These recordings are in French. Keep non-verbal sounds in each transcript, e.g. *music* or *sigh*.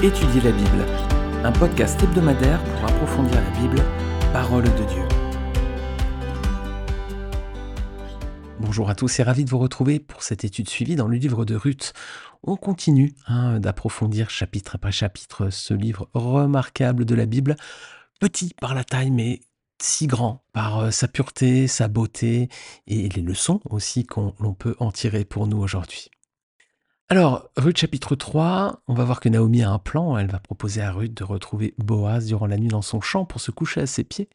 Étudier la Bible, un podcast hebdomadaire pour approfondir la Bible, parole de Dieu. Bonjour à tous et ravi de vous retrouver pour cette étude suivie dans le livre de Ruth. On continue hein, d'approfondir chapitre après chapitre ce livre remarquable de la Bible, petit par la taille mais si grand par euh, sa pureté, sa beauté et les leçons aussi qu'on peut en tirer pour nous aujourd'hui. Alors, Ruth chapitre 3, on va voir que Naomi a un plan. Elle va proposer à Ruth de retrouver Boaz durant la nuit dans son champ pour se coucher à ses pieds.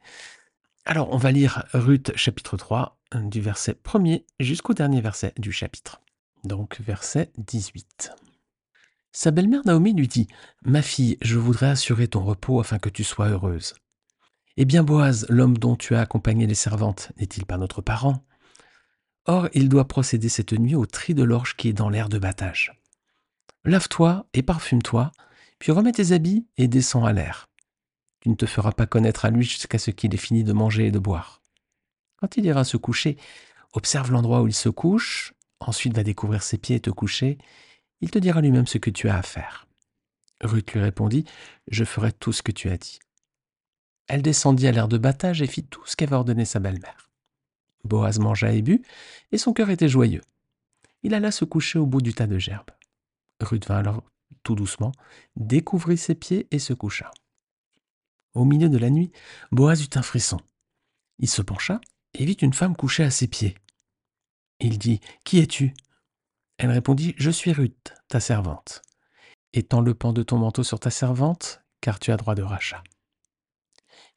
Alors, on va lire Ruth chapitre 3, du verset 1er jusqu'au dernier verset du chapitre. Donc, verset 18. Sa belle-mère Naomi lui dit Ma fille, je voudrais assurer ton repos afin que tu sois heureuse. Eh bien, Boaz, l'homme dont tu as accompagné les servantes, n'est-il pas notre parent? Or, il doit procéder cette nuit au tri de l'orge qui est dans l'air de battage. Lave-toi et parfume-toi, puis remets tes habits et descends à l'air. Tu ne te feras pas connaître à lui jusqu'à ce qu'il ait fini de manger et de boire. Quand il ira se coucher, observe l'endroit où il se couche, ensuite va découvrir ses pieds et te coucher. Il te dira lui-même ce que tu as à faire. Ruth lui répondit Je ferai tout ce que tu as dit. Elle descendit à l'air de battage et fit tout ce qu'avait ordonné sa belle-mère. Boaz mangea et but, et son cœur était joyeux. Il alla se coucher au bout du tas de gerbes. Ruth vint alors tout doucement, découvrit ses pieds et se coucha. Au milieu de la nuit, Boaz eut un frisson. Il se pencha et vit une femme couchée à ses pieds. Il dit Qui es-tu? Elle répondit Je suis Ruth, ta servante. Étends le pan de ton manteau sur ta servante, car tu as droit de rachat.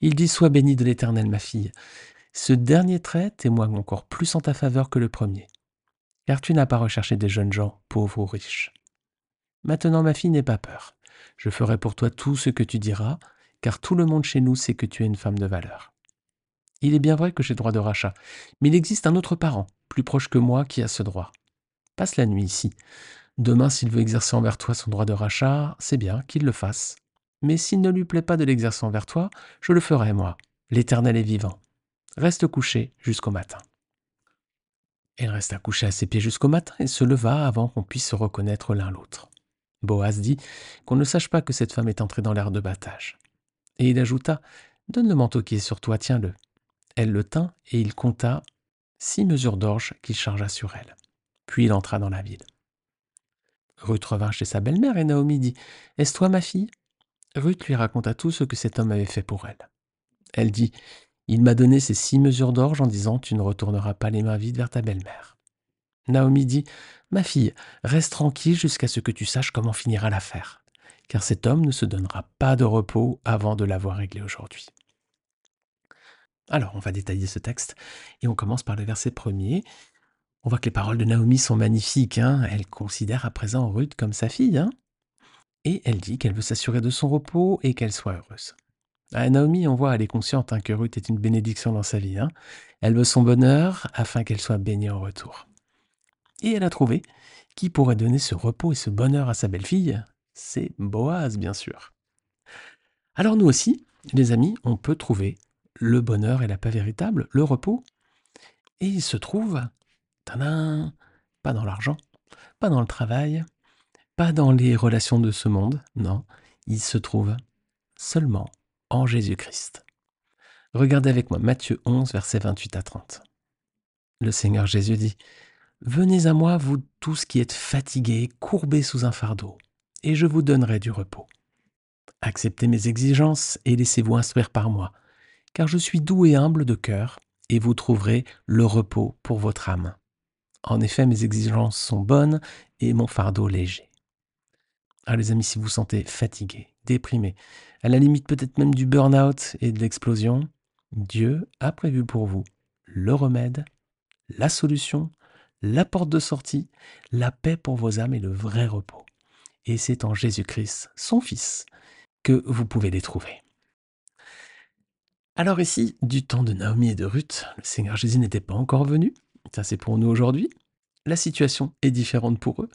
Il dit Sois bénie de l'Éternel, ma fille. Ce dernier trait témoigne encore plus en ta faveur que le premier, car tu n'as pas recherché des jeunes gens, pauvres ou riches. Maintenant, ma fille, n'aie pas peur. Je ferai pour toi tout ce que tu diras, car tout le monde chez nous sait que tu es une femme de valeur. Il est bien vrai que j'ai droit de rachat, mais il existe un autre parent, plus proche que moi, qui a ce droit. Passe la nuit ici. Demain, s'il veut exercer envers toi son droit de rachat, c'est bien qu'il le fasse. Mais s'il ne lui plaît pas de l'exercer envers toi, je le ferai, moi. L'Éternel est vivant reste couché jusqu'au matin. Elle resta couchée à ses pieds jusqu'au matin et se leva avant qu'on puisse se reconnaître l'un l'autre. Boaz dit qu'on ne sache pas que cette femme est entrée dans l'air de battage. Et il ajouta Donne le manteau qui est sur toi, tiens-le. Elle le tint et il compta six mesures d'orge qu'il chargea sur elle. Puis il entra dans la ville. Ruth revint chez sa belle-mère et Naomi dit Est-ce toi ma fille? Ruth lui raconta tout ce que cet homme avait fait pour elle. Elle dit il m'a donné ces six mesures d'orge en disant Tu ne retourneras pas les mains vides vers ta belle-mère. Naomi dit Ma fille, reste tranquille jusqu'à ce que tu saches comment finira l'affaire, car cet homme ne se donnera pas de repos avant de l'avoir réglé aujourd'hui. Alors, on va détailler ce texte et on commence par le verset premier. On voit que les paroles de Naomi sont magnifiques. Hein. elle considère à présent Ruth comme sa fille. Hein et elle dit qu'elle veut s'assurer de son repos et qu'elle soit heureuse. Ah, Naomi, on voit, elle est consciente hein, que Ruth est une bénédiction dans sa vie. Hein. Elle veut son bonheur afin qu'elle soit bénie en retour. Et elle a trouvé qui pourrait donner ce repos et ce bonheur à sa belle-fille C'est Boaz, bien sûr. Alors nous aussi, les amis, on peut trouver le bonheur et la paix véritable, le repos. Et il se trouve, tadam, pas dans l'argent, pas dans le travail, pas dans les relations de ce monde, non, il se trouve seulement en Jésus-Christ. Regardez avec moi Matthieu 11, versets 28 à 30. Le Seigneur Jésus dit, Venez à moi, vous tous qui êtes fatigués, courbés sous un fardeau, et je vous donnerai du repos. Acceptez mes exigences et laissez-vous instruire par moi, car je suis doux et humble de cœur, et vous trouverez le repos pour votre âme. En effet, mes exigences sont bonnes et mon fardeau léger. Ah les amis, si vous sentez fatigué, déprimé, à la limite peut-être même du burn-out et de l'explosion, Dieu a prévu pour vous le remède, la solution, la porte de sortie, la paix pour vos âmes et le vrai repos. Et c'est en Jésus-Christ, son Fils, que vous pouvez les trouver. Alors ici, du temps de Naomi et de Ruth, le Seigneur Jésus n'était pas encore venu. Ça c'est pour nous aujourd'hui. La situation est différente pour eux.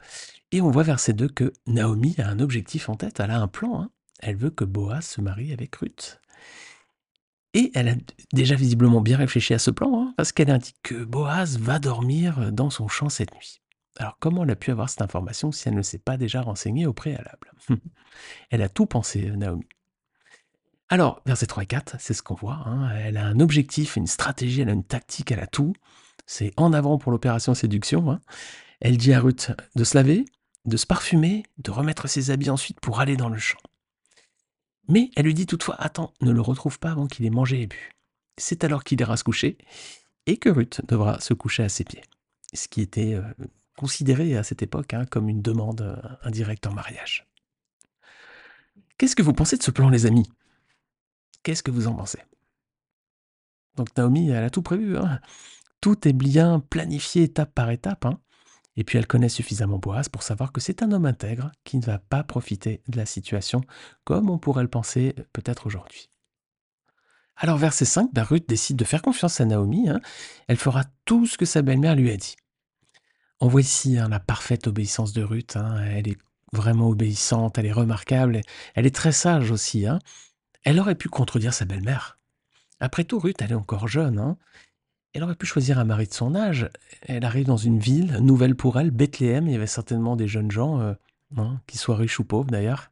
Et on voit verset 2 que Naomi a un objectif en tête, elle a un plan. Hein elle veut que Boaz se marie avec Ruth. Et elle a déjà visiblement bien réfléchi à ce plan, hein, parce qu'elle indique que Boaz va dormir dans son champ cette nuit. Alors comment elle a pu avoir cette information si elle ne s'est pas déjà renseignée au préalable? *laughs* Elle a tout pensé, Naomi. Alors, verset 3 et 4, c'est ce qu'on voit. Hein. Elle a un objectif, une stratégie, elle a une tactique, elle a tout. C'est en avant pour l'opération séduction. Hein. Elle dit à Ruth de se laver, de se parfumer, de remettre ses habits ensuite pour aller dans le champ. Mais elle lui dit toutefois Attends, ne le retrouve pas avant qu'il ait mangé et bu. C'est alors qu'il ira se coucher et que Ruth devra se coucher à ses pieds. Ce qui était euh, considéré à cette époque hein, comme une demande euh, indirecte en mariage. Qu'est-ce que vous pensez de ce plan, les amis? Qu'est-ce que vous en pensez? Donc Naomi, elle a tout prévu. Hein. Tout est bien planifié étape par étape. Hein. Et puis elle connaît suffisamment Boaz pour savoir que c'est un homme intègre qui ne va pas profiter de la situation comme on pourrait le penser peut-être aujourd'hui. Alors verset 5, bah, Ruth décide de faire confiance à Naomi. Hein. Elle fera tout ce que sa belle-mère lui a dit. On voit ici la parfaite obéissance de Ruth. Elle est vraiment obéissante, elle est remarquable, elle est très sage aussi. Elle aurait pu contredire sa belle-mère. Après tout, Ruth, elle est encore jeune. Elle aurait pu choisir un mari de son âge. Elle arrive dans une ville nouvelle pour elle, Bethléem. Il y avait certainement des jeunes gens, euh, hein, qui soient riches ou pauvres d'ailleurs.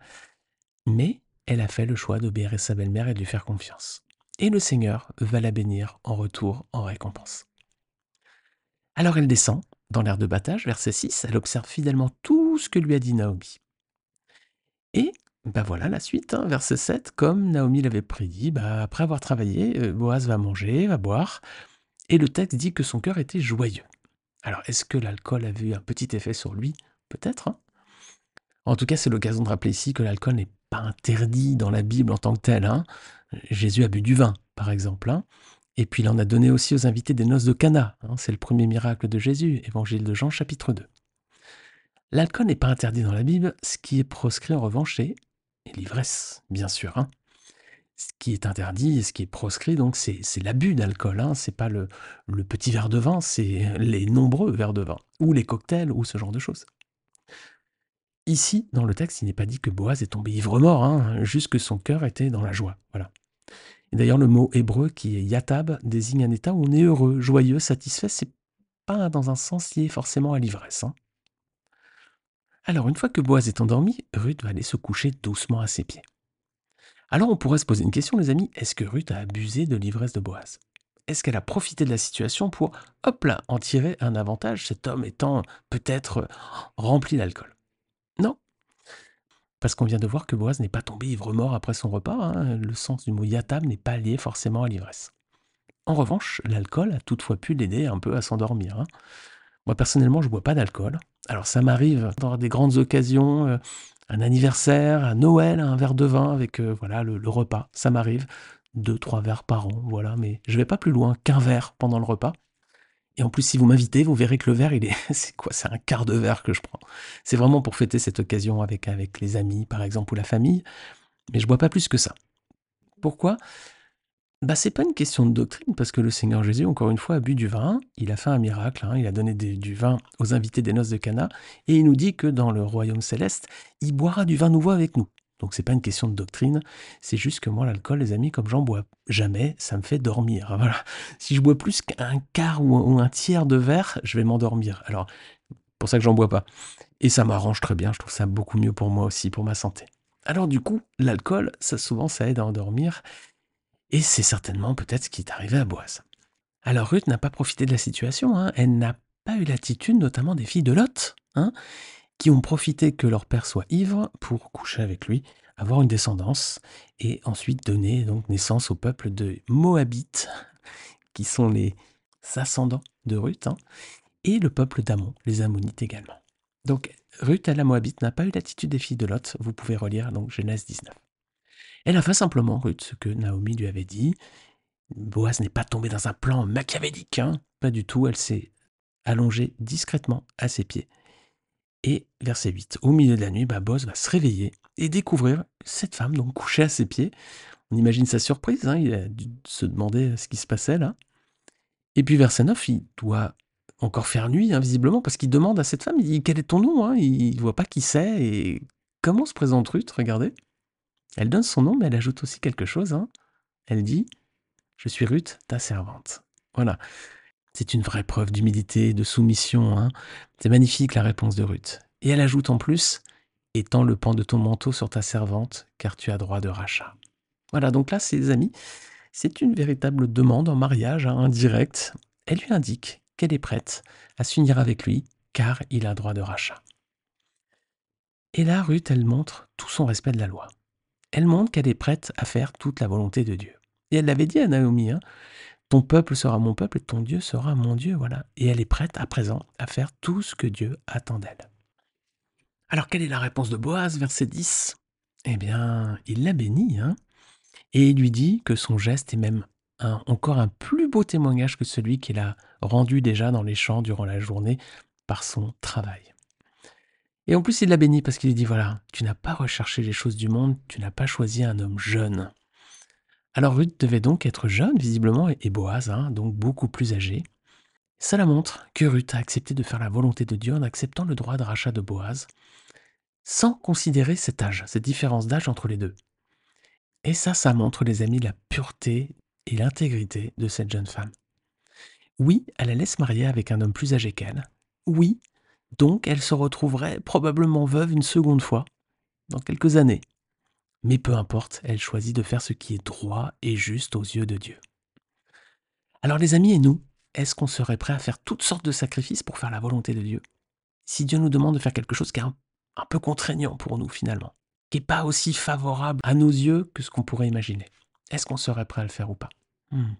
Mais elle a fait le choix d'obéir à sa belle-mère et de lui faire confiance. Et le Seigneur va la bénir en retour, en récompense. Alors elle descend dans l'air de battage, verset 6. Elle observe fidèlement tout ce que lui a dit Naomi. Et ben voilà la suite, hein, verset 7, comme Naomi l'avait prédit, bah, après avoir travaillé, euh, Boaz va manger, va boire, et le texte dit que son cœur était joyeux. Alors est-ce que l'alcool avait eu un petit effet sur lui? Peut-être. Hein. en tout cas, c'est l'occasion de rappeler ici que l'alcool n'est pas interdit dans la Bible en tant que tel. Hein. Jésus a bu du vin, par exemple. Et puis il en a donné aussi aux invités des noces de Cana. c'est le premier miracle de Jésus, évangile de Jean chapitre 2. L'alcool n'est pas interdit dans la Bible, ce qui est proscrit en revanche, c'est l'ivresse, bien sûr. Hein. Ce qui est interdit et ce qui est proscrit, donc, c'est l'abus d'alcool. Hein. C'est pas le, petit verre de vin, c'est *laughs* les nombreux verres de vin, ou les cocktails, ou ce genre de choses. Ici, dans le texte, il n'est pas dit que Boaz est tombé ivre-mort, hein, juste que son cœur était dans la joie. Voilà. d'ailleurs, le mot hébreu qui est yatab désigne un état où on est heureux, joyeux, satisfait. C'est pas dans un sens lié forcément à l'ivresse. Alors, une fois que Boaz est endormi, Ruth va aller se coucher doucement à ses pieds. Alors, on pourrait se poser une question, les amis est-ce que Ruth a abusé de l'ivresse de Boaz? Est-ce qu'elle a profité de la situation pour, hop là, en tirer un avantage, cet homme étant peut-être rempli d'alcool? Non. Parce qu'on vient de voir que Boaz n'est pas tombé ivre-mort après son repas. Hein. Le sens du mot yatam n'est pas lié forcément à l'ivresse. En revanche, l'alcool a toutefois pu l'aider un peu à s'endormir. Hein. Moi, personnellement, je bois pas d'alcool. Alors, ça m'arrive dans des grandes occasions, euh, un anniversaire, un Noël, un verre de vin avec euh, voilà le, repas. Ça m'arrive. Deux, trois verres par an, voilà. Mais je vais pas plus loin qu'un verre pendant le repas. Et en plus, si vous m'invitez, vous verrez que le verre, il est, *laughs* c'est quoi? C'est un quart de verre que je prends. C'est vraiment pour fêter cette occasion avec, avec les amis, par exemple, ou la famille. Mais je bois pas plus que ça. Pourquoi? Bah, c'est pas une question de doctrine, parce que le Seigneur Jésus, encore une fois, a bu du vin. Il a fait un miracle, hein, il a donné du vin aux invités des noces de Cana, et il nous dit que dans le royaume céleste, il boira du vin nouveau avec nous. Donc c'est pas une question de doctrine, c'est juste que moi l'alcool, les amis, comme j'en bois jamais, ça me fait dormir. *laughs* Voilà. Si je bois plus qu'un quart ou un tiers de verre, je vais m'endormir. Alors, pour ça que j'en bois pas. Et ça m'arrange très bien, je trouve ça beaucoup mieux pour moi aussi, pour ma santé. Alors du coup, l'alcool, ça souvent ça aide à endormir. Et c'est certainement peut-être ce qui est arrivé à Boaz. Alors Ruth n'a pas profité de la situation, hein. elle n'a pas eu l'attitude notamment des filles de Lot, hein, qui ont profité que leur père soit ivre pour coucher avec lui, avoir une descendance, et ensuite donner donc naissance au peuple de Moabites, qui sont les ascendants de Ruth, hein, et le peuple d'Amon, les Ammonites également. Donc Ruth, à la Moabite, n'a pas eu l'attitude des filles de Lot, vous pouvez relire donc Genèse 19. Elle a fait simplement, Ruth, ce que Naomi lui avait dit. Boaz n'est pas tombé dans un plan machiavélique, hein pas du tout. Elle s'est allongée discrètement à ses pieds. Et verset 8, au milieu de la nuit, bah, Boaz va se réveiller et découvrir cette femme donc couchée à ses pieds. On imagine sa surprise, hein, il a dû se demander ce qui se passait là. Et puis verset 9, il doit encore faire nuit, hein, visiblement, parce qu'il demande à cette femme, quel est ton nom hein? Il ne voit pas qui c'est et comment se présente Ruth, regardez. Elle donne son nom, mais elle ajoute aussi quelque chose. Hein. Elle dit Je suis Ruth, ta servante. Voilà. C'est une vraie preuve d'humilité, de soumission. hein. C'est magnifique la réponse de Ruth. Et elle ajoute en plus Étends le pan de ton manteau sur ta servante, car tu as droit de rachat. Voilà, donc là, ses amis, c'est une véritable demande en mariage hein, indirecte. Elle lui indique qu'elle est prête à s'unir avec lui, car il a droit de rachat. Et là, Ruth, elle montre tout son respect de la loi. Elle montre qu'elle est prête à faire toute la volonté de Dieu. Et elle l'avait dit à Naomi, hein, ton peuple sera mon peuple et ton Dieu sera mon Dieu, voilà. Et elle est prête à présent à faire tout ce que Dieu attend d'elle. Alors quelle est la réponse de Boaz, verset 10 Eh bien, il la bénit, hein, et il lui dit que son geste est même encore un plus beau témoignage que celui qu'il a rendu déjà dans les champs durant la journée par son travail. Et en plus, il la bénit parce qu'il lui dit, voilà, tu n'as pas recherché les choses du monde, tu n'as pas choisi un homme jeune. Alors Ruth devait donc être jeune, visiblement, et Boaz, hein, donc beaucoup plus âgé. Cela montre que Ruth a accepté de faire la volonté de Dieu en acceptant le droit de rachat de Boaz, sans considérer cet âge, cette différence d'âge entre les deux. Et ça, ça montre, les amis, la pureté et l'intégrité de cette jeune femme. Oui, elle allait se marier avec un homme plus âgé qu'elle. Oui, donc elle se retrouverait probablement veuve une seconde fois, dans quelques années. Mais peu importe, elle choisit de faire ce qui est droit et juste aux yeux de Dieu. Alors les amis et nous, est-ce qu'on serait prêt à faire toutes sortes de sacrifices pour faire la volonté de Dieu? Si Dieu nous demande de faire quelque chose qui est un, peu contraignant pour nous finalement, qui n'est pas aussi favorable à nos yeux que ce qu'on pourrait imaginer, est-ce qu'on serait prêt à le faire ou pas? Hmm.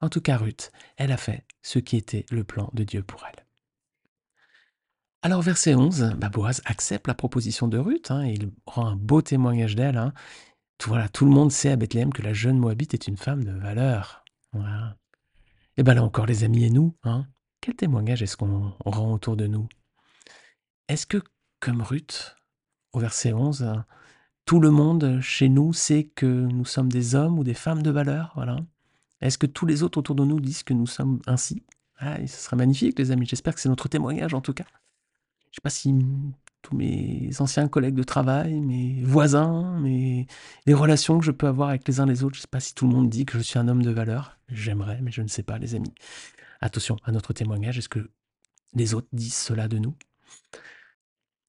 En tout cas, Ruth, elle a fait ce qui était le plan de Dieu pour elle. Alors, verset 11, bah, Boaz accepte la proposition de Ruth, hein, et il rend un beau témoignage d'elle. hein. Tout, voilà, tout le monde sait à Bethléem que la jeune Moabite est une femme de valeur. Et bien là encore, les amis et nous, hein, quel témoignage est-ce qu'on rend autour de nous? Est-ce que, comme Ruth, au verset 11, hein, tout le monde chez nous sait que nous sommes des hommes ou des femmes de valeur? Voilà. Est-ce que tous les autres autour de nous disent que nous sommes ainsi? Ah, Ce serait magnifique, les amis. J'espère que c'est notre témoignage, en tout cas. Je sais pas si tous mes anciens collègues de travail, mes voisins, mes... les relations que je peux avoir avec les uns les autres, je ne sais pas si tout le monde dit que je suis un homme de valeur. J'aimerais, mais je ne sais pas, les amis. Attention à notre témoignage. Est-ce que les autres disent cela de nous?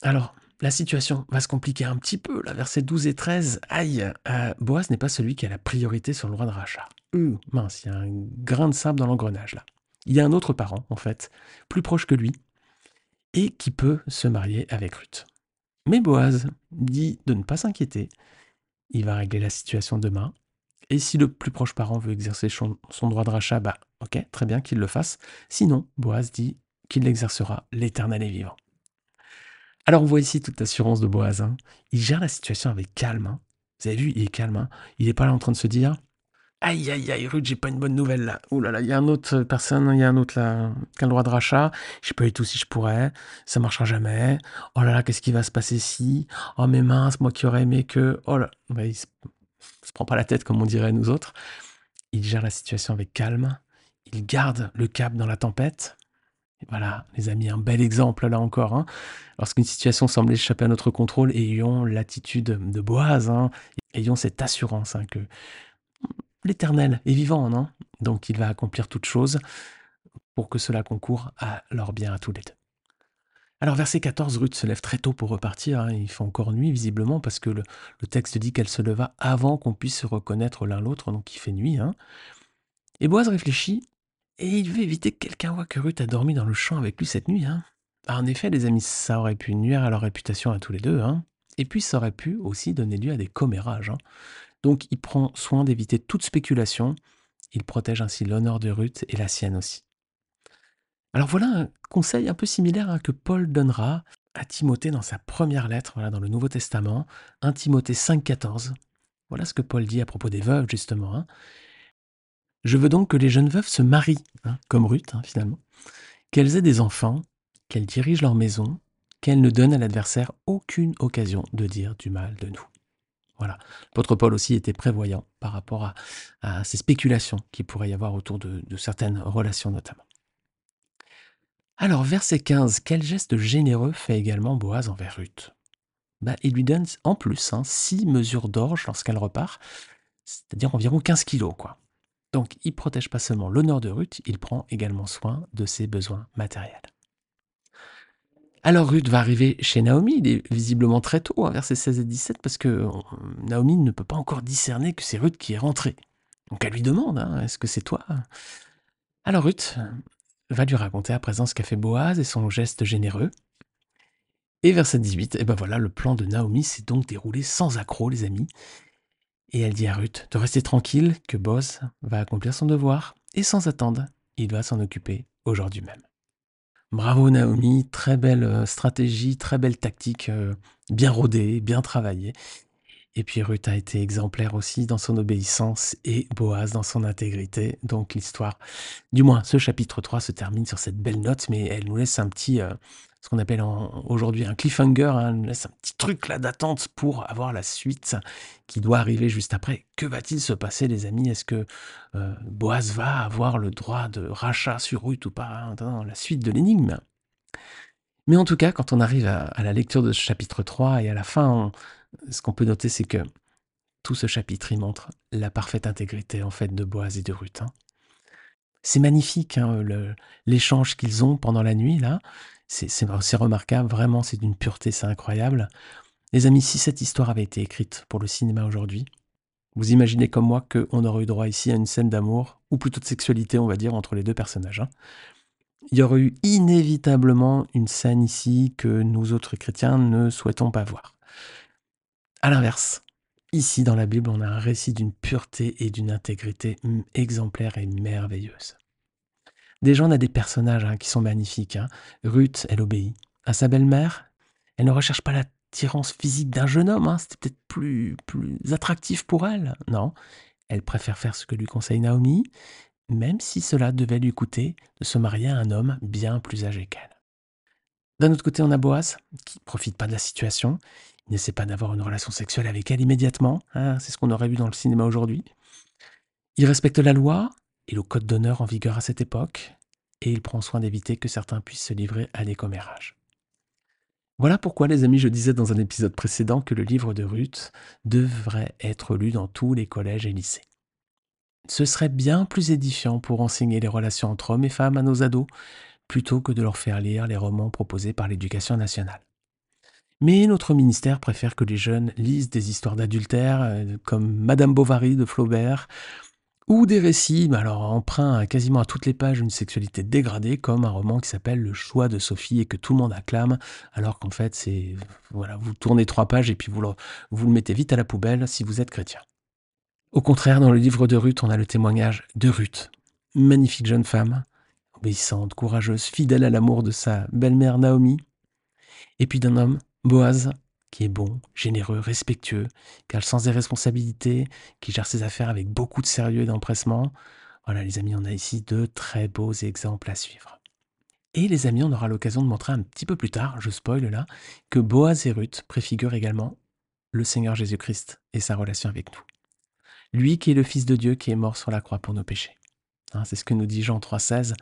Alors, la situation va se compliquer un petit peu, là, versets 12 et 13. Aïe, euh, Boaz n'est pas celui qui a la priorité sur le droit de rachat. Hum, mince, il y a un grain de sable dans l'engrenage, là. Il y a un autre parent, en fait, plus proche que lui, et qui peut se marier avec Ruth. Mais Boaz dit de ne pas s'inquiéter. Il va régler la situation demain. Et si le plus proche parent veut exercer son, droit de rachat, bah ok, très bien qu'il le fasse. Sinon, Boaz dit qu'il l'exercera l'éternel est vivant. Alors on voit ici toute l'assurance de Boaz. hein. Il gère la situation avec calme. hein. Vous avez vu, il est calme. hein. Il n'est pas là en train de se dire Aïe, aïe, aïe, Ruth, j'ai pas une bonne nouvelle là. Ouh là là, il y a un autre personne, il y a un autre là qui a le droit de rachat. Je pas du tout si je pourrais. Ça marchera jamais. Oh là là, qu'est-ce qui va se passer si? Oh mais mince, moi qui aurais aimé que. Oh là. Ouais, il se, prend pas la tête comme on dirait nous autres. Il gère la situation avec calme. Il garde le cap dans la tempête. Et voilà, les amis, un bel exemple là encore. hein. Lorsqu'une situation semble échapper à notre contrôle, ayons l'attitude de Boaz. hein. Ayons cette assurance hein, que l'Éternel est vivant, non? Donc il va accomplir toutes choses pour que cela concourt à leur bien à tous les deux. Alors verset 14, Ruth se lève très tôt pour repartir. hein. Il fait encore nuit visiblement parce que le, texte dit qu'elle se leva avant qu'on puisse se reconnaître l'un l'autre, donc il fait nuit. hein. Et Boaz réfléchit et il veut éviter que quelqu'un voit que Ruth a dormi dans le champ avec lui cette nuit. hein. Ah, en effet, les amis, ça aurait pu nuire à leur réputation à tous les deux. hein. Et puis ça aurait pu aussi donner lieu à des commérages. hein. Donc il prend soin d'éviter toute spéculation. Il protège ainsi l'honneur de Ruth et la sienne aussi. Alors voilà un conseil un peu similaire hein, que Paul donnera à Timothée dans sa première lettre, voilà, dans le Nouveau Testament, 1 Timothée 5,14. Voilà ce que Paul dit à propos des veuves, justement. hein. Je veux donc que les jeunes veuves se marient, hein, comme Ruth, finalement, qu'elles aient des enfants, qu'elles dirigent leur maison, qu'elles ne donnent à l'adversaire aucune occasion de dire du mal de nous. Voilà. L'apôtre Paul aussi était prévoyant par rapport à, ces spéculations qu'il pourrait y avoir autour de, certaines relations notamment. Alors, verset 15, quel geste généreux fait également Boaz envers Ruth? Bah, Il lui donne en plus hein, six mesures d'orge lorsqu'elle repart, c'est-à-dire environ 15 kilos. Quoi. Donc il protège pas seulement l'honneur de Ruth, il prend également soin de ses besoins matériels. Alors Ruth va arriver chez Naomi, il est visiblement très tôt, hein, versets 16 et 17, parce que euh, Naomi ne peut pas encore discerner que c'est Ruth qui est rentrée. Donc elle lui demande, hein, est-ce que c'est toi? Alors Ruth va lui raconter à présent ce qu'a fait Boaz et son geste généreux. Et verset 18, et ben voilà, le plan de Naomi s'est donc déroulé sans accroc, les amis. Et elle dit à Ruth de rester tranquille, que Boaz va accomplir son devoir, et sans attendre, il va s'en occuper aujourd'hui même. Bravo Naomi, très belle euh, stratégie, très belle tactique, euh, bien rodée, bien travaillée. Et puis Ruth a été exemplaire aussi dans son obéissance et Boaz dans son intégrité. Donc l'histoire, du moins ce chapitre 3 se termine sur cette belle note, mais elle nous laisse un petit, euh, ce qu'on appelle aujourd'hui un cliffhanger, hein, un petit truc là d'attente pour avoir la suite qui doit arriver juste après. Que va-t-il se passer les amis? Est-ce que euh, Boaz va avoir le droit de rachat sur Ruth ou pas hein, la suite de l'énigme? Mais en tout cas, quand on arrive à, la lecture de ce chapitre 3 et à la fin, ce qu'on peut noter, c'est que tout ce chapitre y montre la parfaite intégrité en fait de Boaz et de Ruth. Hein. C'est magnifique hein, l'échange qu'ils ont pendant la nuit là. C'est remarquable, vraiment, c'est d'une pureté, c'est incroyable. Les amis, si cette histoire avait été écrite pour le cinéma aujourd'hui, vous imaginez comme moi qu'on aurait eu droit ici à une scène d'amour, ou plutôt de sexualité, on va dire, entre les deux personnages. Hein. Il y aurait eu inévitablement une scène ici que nous autres chrétiens ne souhaitons pas voir. À l'inverse, ici dans la Bible, on a un récit d'une pureté et d'une intégrité exemplaire et merveilleuse. Déjà, on a des personnages hein, qui sont magnifiques. Hein. Ruth, elle obéit. À sa belle-mère, elle ne recherche pas l'attirance physique d'un jeune homme. Hein. C'était peut-être plus, plus attractif pour elle. Non, elle préfère faire ce que lui conseille Naomi, même si cela devait lui coûter de se marier à un homme bien plus âgé qu'elle. D'un autre côté, on a Boaz, qui ne profite pas de la situation. Il n'essaie pas d'avoir une relation sexuelle avec elle immédiatement. C'est ce qu'on aurait vu dans le cinéma aujourd'hui. Il respecte la loi et le code d'honneur en vigueur à cette époque, et il prend soin d'éviter que certains puissent se livrer à des commérages. Voilà pourquoi, les amis, je disais dans un épisode précédent que le livre de Ruth devrait être lu dans tous les collèges et lycées. Ce serait bien plus édifiant pour enseigner les relations entre hommes et femmes à nos ados, plutôt que de leur faire lire les romans proposés par l'éducation nationale. Mais notre ministère préfère que les jeunes lisent des histoires d'adultère, euh, comme Madame Bovary de Flaubert, ou des récits, alors emprunts quasiment à toutes les pages d'une sexualité dégradée, comme un roman qui s'appelle Le choix de Sophie et que tout le monde acclame, alors qu'en fait, c'est. Voilà, vous tournez trois pages et puis vous le, vous le mettez vite à la poubelle si vous êtes chrétien. Au contraire, dans le livre de Ruth, on a le témoignage de Ruth, magnifique jeune femme, obéissante, courageuse, fidèle à l'amour de sa belle-mère Naomi, et puis d'un homme Boaz, qui est bon, généreux, respectueux, qui a le sens des responsabilités, qui gère ses affaires avec beaucoup de sérieux et d'empressement. Voilà, les amis, on a ici deux très beaux exemples à suivre. Et les amis, on aura l'occasion de montrer un petit peu plus tard, je spoil là, que Boaz et Ruth préfigurent également le Seigneur Jésus-Christ et sa relation avec nous. Lui qui est le Fils de Dieu qui est mort sur la croix pour nos péchés. Hein, c'est ce que nous dit Jean 3,16.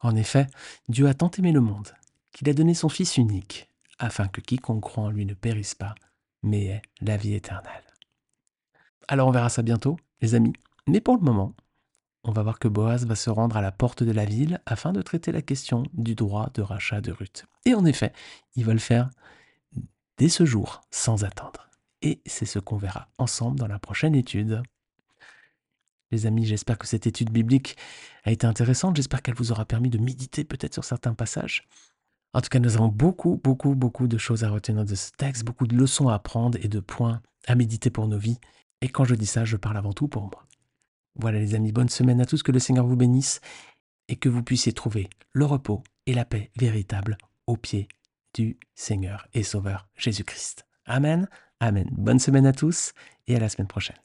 En effet, Dieu a tant aimé le monde qu'il a donné son Fils unique afin que quiconque croit en lui ne périsse pas, mais ait la vie éternelle. Alors on verra ça bientôt, les amis. Mais pour le moment, on va voir que Boaz va se rendre à la porte de la ville afin de traiter la question du droit de rachat de Ruth. Et en effet, il va le faire dès ce jour, sans attendre. Et c'est ce qu'on verra ensemble dans la prochaine étude. Les amis, j'espère que cette étude biblique a été intéressante, j'espère qu'elle vous aura permis de méditer peut-être sur certains passages. En tout cas, nous avons beaucoup, beaucoup, beaucoup de choses à retenir de ce texte, beaucoup de leçons à apprendre et de points à méditer pour nos vies. Et quand je dis ça, je parle avant tout pour moi. Voilà les amis, bonne semaine à tous, que le Seigneur vous bénisse et que vous puissiez trouver le repos et la paix véritable au pied du Seigneur et Sauveur Jésus-Christ. Amen, Amen. Bonne semaine à tous et à la semaine prochaine.